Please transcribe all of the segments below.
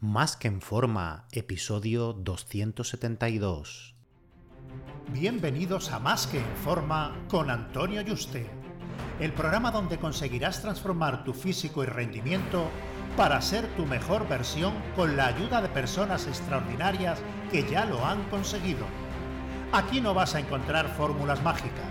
Más que en forma, episodio 272. Bienvenidos a Más que en forma con Antonio Yuste, el programa donde conseguirás transformar tu físico y rendimiento para ser tu mejor versión con la ayuda de personas extraordinarias que ya lo han conseguido. Aquí no vas a encontrar fórmulas mágicas,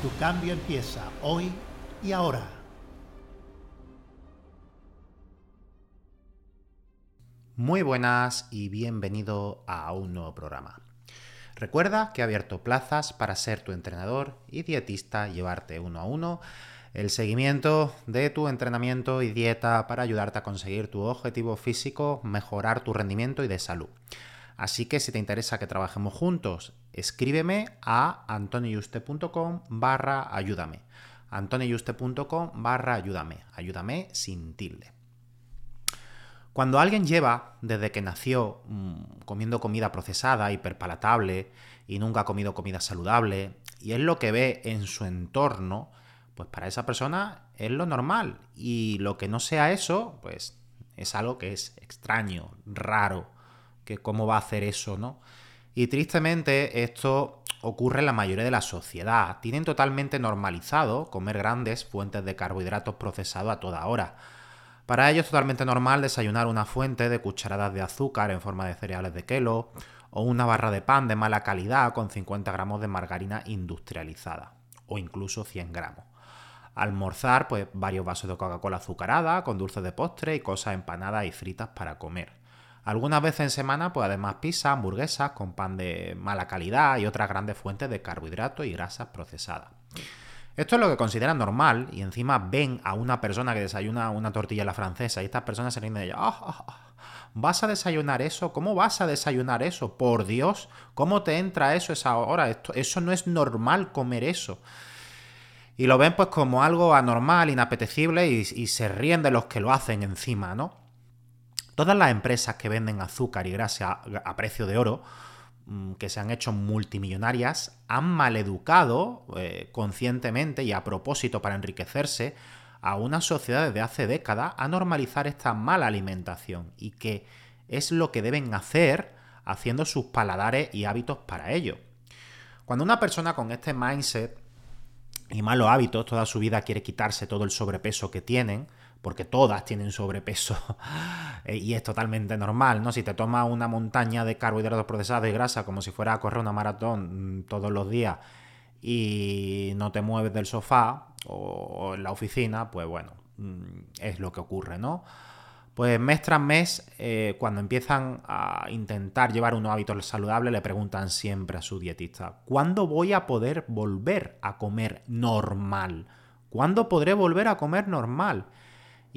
Tu cambio empieza hoy y ahora. Muy buenas y bienvenido a un nuevo programa. Recuerda que he abierto plazas para ser tu entrenador y dietista, llevarte uno a uno el seguimiento de tu entrenamiento y dieta para ayudarte a conseguir tu objetivo físico, mejorar tu rendimiento y de salud. Así que si te interesa que trabajemos juntos, escríbeme a antonioyuste.com barra ayúdame. antonioyuste.com barra ayúdame. Ayúdame sin tilde. Cuando alguien lleva, desde que nació, mm, comiendo comida procesada, hiperpalatable, y nunca ha comido comida saludable, y es lo que ve en su entorno, pues para esa persona es lo normal. Y lo que no sea eso, pues es algo que es extraño, raro, que cómo va a hacer eso, ¿no? Y tristemente esto ocurre en la mayoría de la sociedad. Tienen totalmente normalizado comer grandes fuentes de carbohidratos procesados a toda hora para ello es totalmente normal desayunar una fuente de cucharadas de azúcar en forma de cereales de kelo o una barra de pan de mala calidad con 50 gramos de margarina industrializada o incluso 100 gramos. Almorzar, pues varios vasos de Coca-Cola azucarada con dulces de postre y cosas empanadas y fritas para comer. Algunas veces en semana, pues además pizza, hamburguesas con pan de mala calidad y otras grandes fuentes de carbohidratos y grasas procesadas. Esto es lo que consideran normal y encima ven a una persona que desayuna una tortilla a la francesa y estas personas se ríen de ella. Ah, ¿Vas a desayunar eso? ¿Cómo vas a desayunar eso? Por Dios, ¿cómo te entra eso esa hora? Esto, eso no es normal comer eso. Y lo ven pues como algo anormal, inapetecible y se ríen de los que lo hacen encima, ¿no? Todas las empresas que venden azúcar y grasa a precio de oro Mm, que se han hecho multimillonarias han maleducado eh, conscientemente y a propósito para enriquecerse a una sociedad desde hace décadas a normalizar esta mala alimentación y que es lo que deben hacer haciendo sus paladares y hábitos para ello. Cuando una persona con este mindset y malos hábitos toda su vida quiere quitarse todo el sobrepeso que tienen, porque todas tienen sobrepeso eh, y es totalmente normal, ¿no? Si te tomas una montaña de carbohidratos procesados y grasa como si fuera a correr una maratón mm, todos los días y no te mueves del sofá o en la oficina, pues bueno, mm, es lo que ocurre, ¿no? Pues mes tras mes, eh, cuando empiezan a intentar llevar unos hábitos saludables, le preguntan siempre a su dietista, ¿cuándo voy a poder volver a comer normal? ¿Cuándo podré volver a comer normal?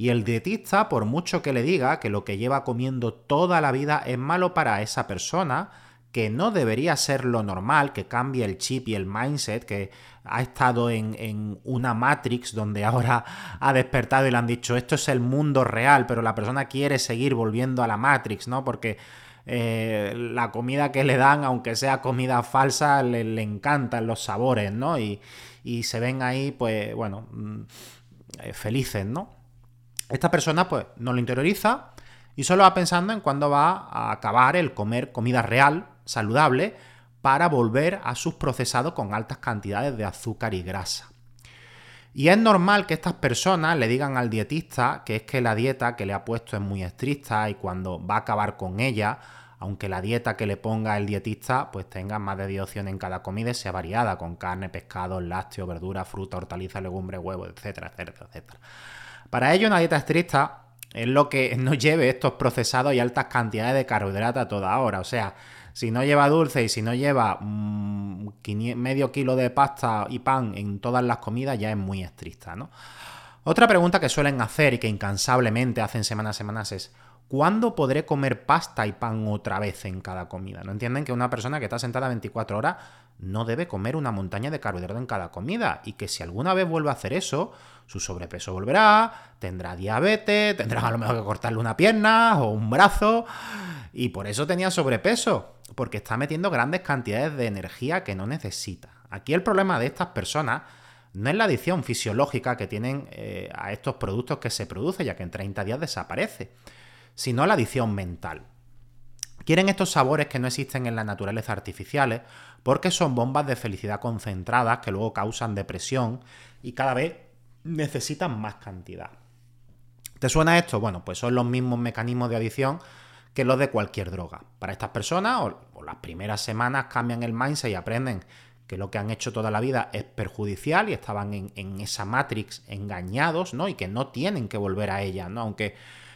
Y el dietista, por mucho que le diga que lo que lleva comiendo toda la vida es malo para esa persona, que no debería ser lo normal, que cambie el chip y el mindset, que ha estado en, una Matrix donde ahora ha despertado y le han dicho esto es el mundo real, pero la persona quiere seguir volviendo a la Matrix, ¿no? Porque eh, la comida que le dan, aunque sea comida falsa, le, encantan los sabores, ¿no? Y, y, se ven ahí, pues, bueno, mm, eh, felices, ¿no? Esta persona pues no lo interioriza y solo va pensando en cuándo va a acabar el comer comida real, saludable, para volver a sus procesados con altas cantidades de azúcar y grasa. Y es normal que estas personas le digan al dietista que es que la dieta que le ha puesto es muy estricta y cuando va a acabar con ella, aunque la dieta que le ponga el dietista pues tenga más de 10 opciones en cada comida y sea variada, con carne, pescado, lácteo, verdura, fruta, hortaliza, legumbre, huevo, etcétera, etcétera, etcétera. Para ello, una dieta estricta es lo que nos lleve estos procesados y altas cantidades de carbohidratos a toda hora. O sea, si no lleva dulce y si no lleva mm, medio kilo de pasta y pan en todas las comidas, ya es muy estricta, ¿no? Otra pregunta que suelen hacer y que incansablemente hacen semanas a semanas es ¿Cuándo podré comer pasta y pan otra vez en cada comida? ¿No entienden que una persona que está sentada 24 horas no debe comer una montaña de carbohidratos en cada comida? Y que si alguna vez vuelve a hacer eso, su sobrepeso volverá, tendrá diabetes, tendrá a lo mejor que cortarle una pierna o un brazo. Y por eso tenía sobrepeso, porque está metiendo grandes cantidades de energía que no necesita. Aquí el problema de estas personas no es la adicción fisiológica que tienen eh, a estos productos que se produce, ya que en 30 días desaparece sino la adición mental. Quieren estos sabores que no existen en la naturaleza artificiales porque son bombas de felicidad concentradas que luego causan depresión y cada vez necesitan más cantidad. ¿Te suena esto? Bueno, pues son los mismos mecanismos de adicción que los de cualquier droga. Para estas personas, o, las primeras semanas cambian el mindset y aprenden que lo que han hecho toda la vida es perjudicial y estaban en, esa matrix engañados, ¿no? Y que no tienen que volver a ella, ¿no? Aunque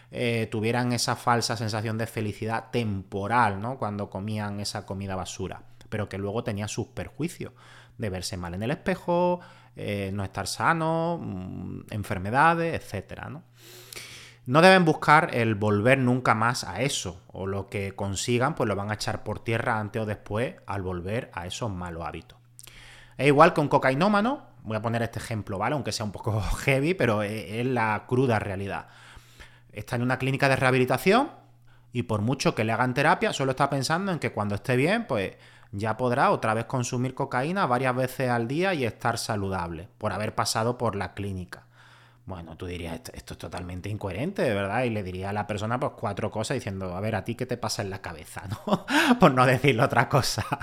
eh, tuvieran esa falsa sensación de felicidad temporal, ¿no? Cuando comían esa comida basura, pero que luego tenía sus perjuicios de verse mal en el espejo, eh, no estar sano, mm, enfermedades, etcétera, ¿no? No deben buscar el volver nunca más a eso, o lo que consigan, pues lo van a echar por tierra antes o después al volver a esos malos hábitos. Es igual un cocainómano, voy a poner este ejemplo, ¿vale? Aunque sea un poco heavy, pero es la cruda realidad está en una clínica de rehabilitación y por mucho que le hagan terapia, solo está pensando en que cuando esté bien, pues ya podrá otra vez consumir cocaína varias veces al día y estar saludable por haber pasado por la clínica. Bueno, tú dirías, esto, es totalmente incoherente, verdad, y le diría a la persona pues cuatro cosas diciendo, a ver, a ti qué te pasa en la cabeza, ¿no? por no decirle otra cosa.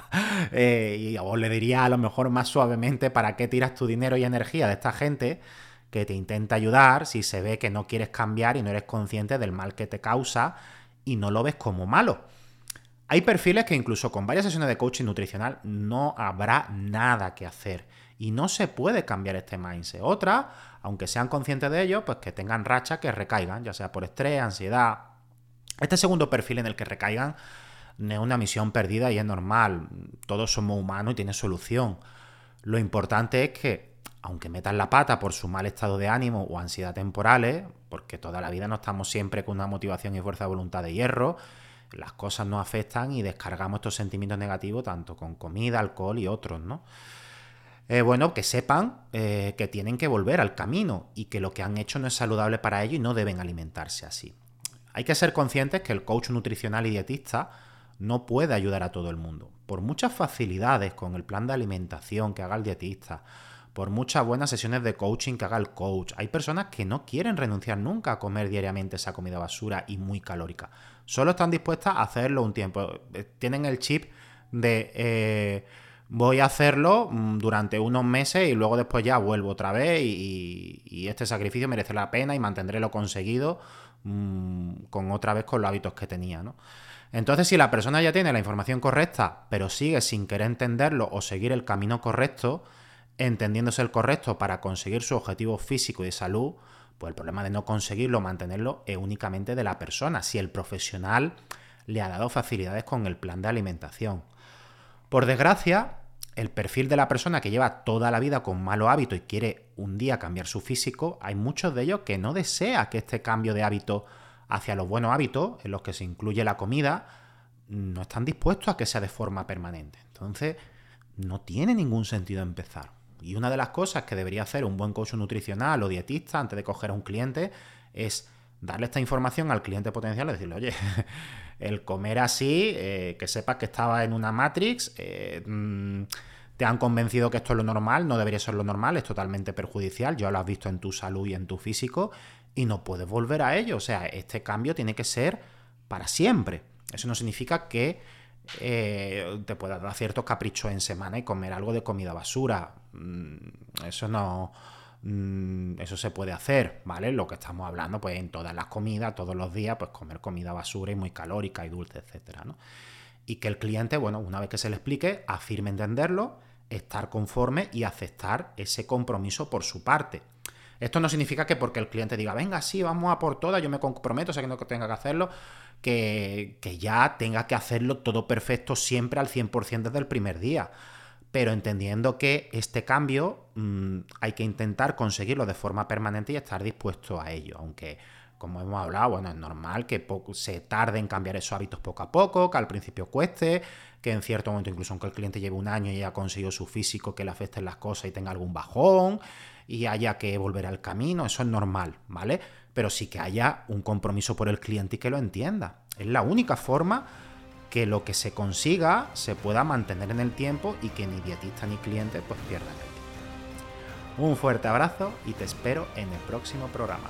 Eh, y o le diría a lo mejor más suavemente, ¿para qué tiras tu dinero y energía de esta gente? que te intenta ayudar si se ve que no quieres cambiar y no eres consciente del mal que te causa y no lo ves como malo. Hay perfiles que incluso con varias sesiones de coaching nutricional no habrá nada que hacer y no se puede cambiar este mindset. Otra, aunque sean conscientes de ello, pues que tengan rachas que recaigan, ya sea por estrés, ansiedad. Este segundo perfil en el que recaigan es una misión perdida y es normal. Todos somos humanos y tiene solución. Lo importante es que aunque metan la pata por su mal estado de ánimo o ansiedad temporales, porque toda la vida no estamos siempre con una motivación y fuerza de voluntad de hierro, las cosas nos afectan y descargamos estos sentimientos negativos tanto con comida, alcohol y otros, ¿no? Eh, bueno, que sepan eh, que tienen que volver al camino y que lo que han hecho no es saludable para ellos y no deben alimentarse así. Hay que ser conscientes que el coach nutricional y dietista no puede ayudar a todo el mundo. Por muchas facilidades con el plan de alimentación que haga el dietista, por muchas buenas sesiones de coaching que haga el coach. Hay personas que no quieren renunciar nunca a comer diariamente esa comida basura y muy calórica. Solo están dispuestas a hacerlo un tiempo. Eh, tienen el chip de voy a hacerlo mm, durante unos meses y luego después ya vuelvo otra vez y, este sacrificio merece la pena y mantendré lo conseguido mm, con otra vez con los hábitos que tenía, ¿no? Entonces, si la persona ya tiene la información correcta, pero sigue sin querer entenderlo o seguir el camino correcto, entendiéndose el correcto para conseguir su objetivo físico y de salud, pues el problema de no conseguirlo, mantenerlo, es únicamente de la persona, si el profesional le ha dado facilidades con el plan de alimentación. Por desgracia, el perfil de la persona que lleva toda la vida con malo hábito y quiere un día cambiar su físico, hay muchos de ellos que no desea que este cambio de hábito hacia los buenos hábitos, en los que se incluye la comida, no están dispuestos a que sea de forma permanente. Entonces, no tiene ningún sentido empezar. Y una de las cosas que debería hacer un buen coach nutricional o dietista antes de coger a un cliente es darle esta información al cliente potencial decirle, oye, el comer así, eh, que sepas que estaba en una Matrix, eh, mm, te han convencido que esto es lo normal, no debería ser lo normal, es totalmente perjudicial, ya lo has visto en tu salud y en tu físico, y no puedes volver a ello. O sea, este cambio tiene que ser para siempre. Eso no significa que eh, te pueda dar ciertos caprichos en semana y comer algo de comida basura. Mm, eso no. Mm, eso se puede hacer, ¿vale? Lo que estamos hablando, pues en todas las comidas, todos los días, pues comer comida basura y muy calórica y dulce, etcétera, ¿no? Y que el cliente, bueno, una vez que se le explique, afirme entenderlo, estar conforme y aceptar ese compromiso por su parte. Esto no significa que porque el cliente diga, venga, sí, vamos a por todas, yo me comprometo, sabiendo que tenga que hacerlo, que, que ya tenga que hacerlo todo perfecto siempre al 100% desde el primer día pero entendiendo que este cambio mm, hay que intentar conseguirlo de forma permanente y estar dispuesto a ello, aunque como hemos hablado, bueno, es normal que se tarde en cambiar esos hábitos poco a poco, que al principio cueste, que en cierto momento, incluso aunque el cliente lleve un año y haya conseguido su físico, que le afecten las cosas y tenga algún bajón y haya que volver al camino, eso es normal, ¿vale? Pero sí que haya un compromiso por el cliente y que lo entienda. Es la única forma que lo que se consiga se pueda mantener en el tiempo y que ni dietista ni cliente pues pierdan el tiempo. Un fuerte abrazo y te espero en el próximo programa.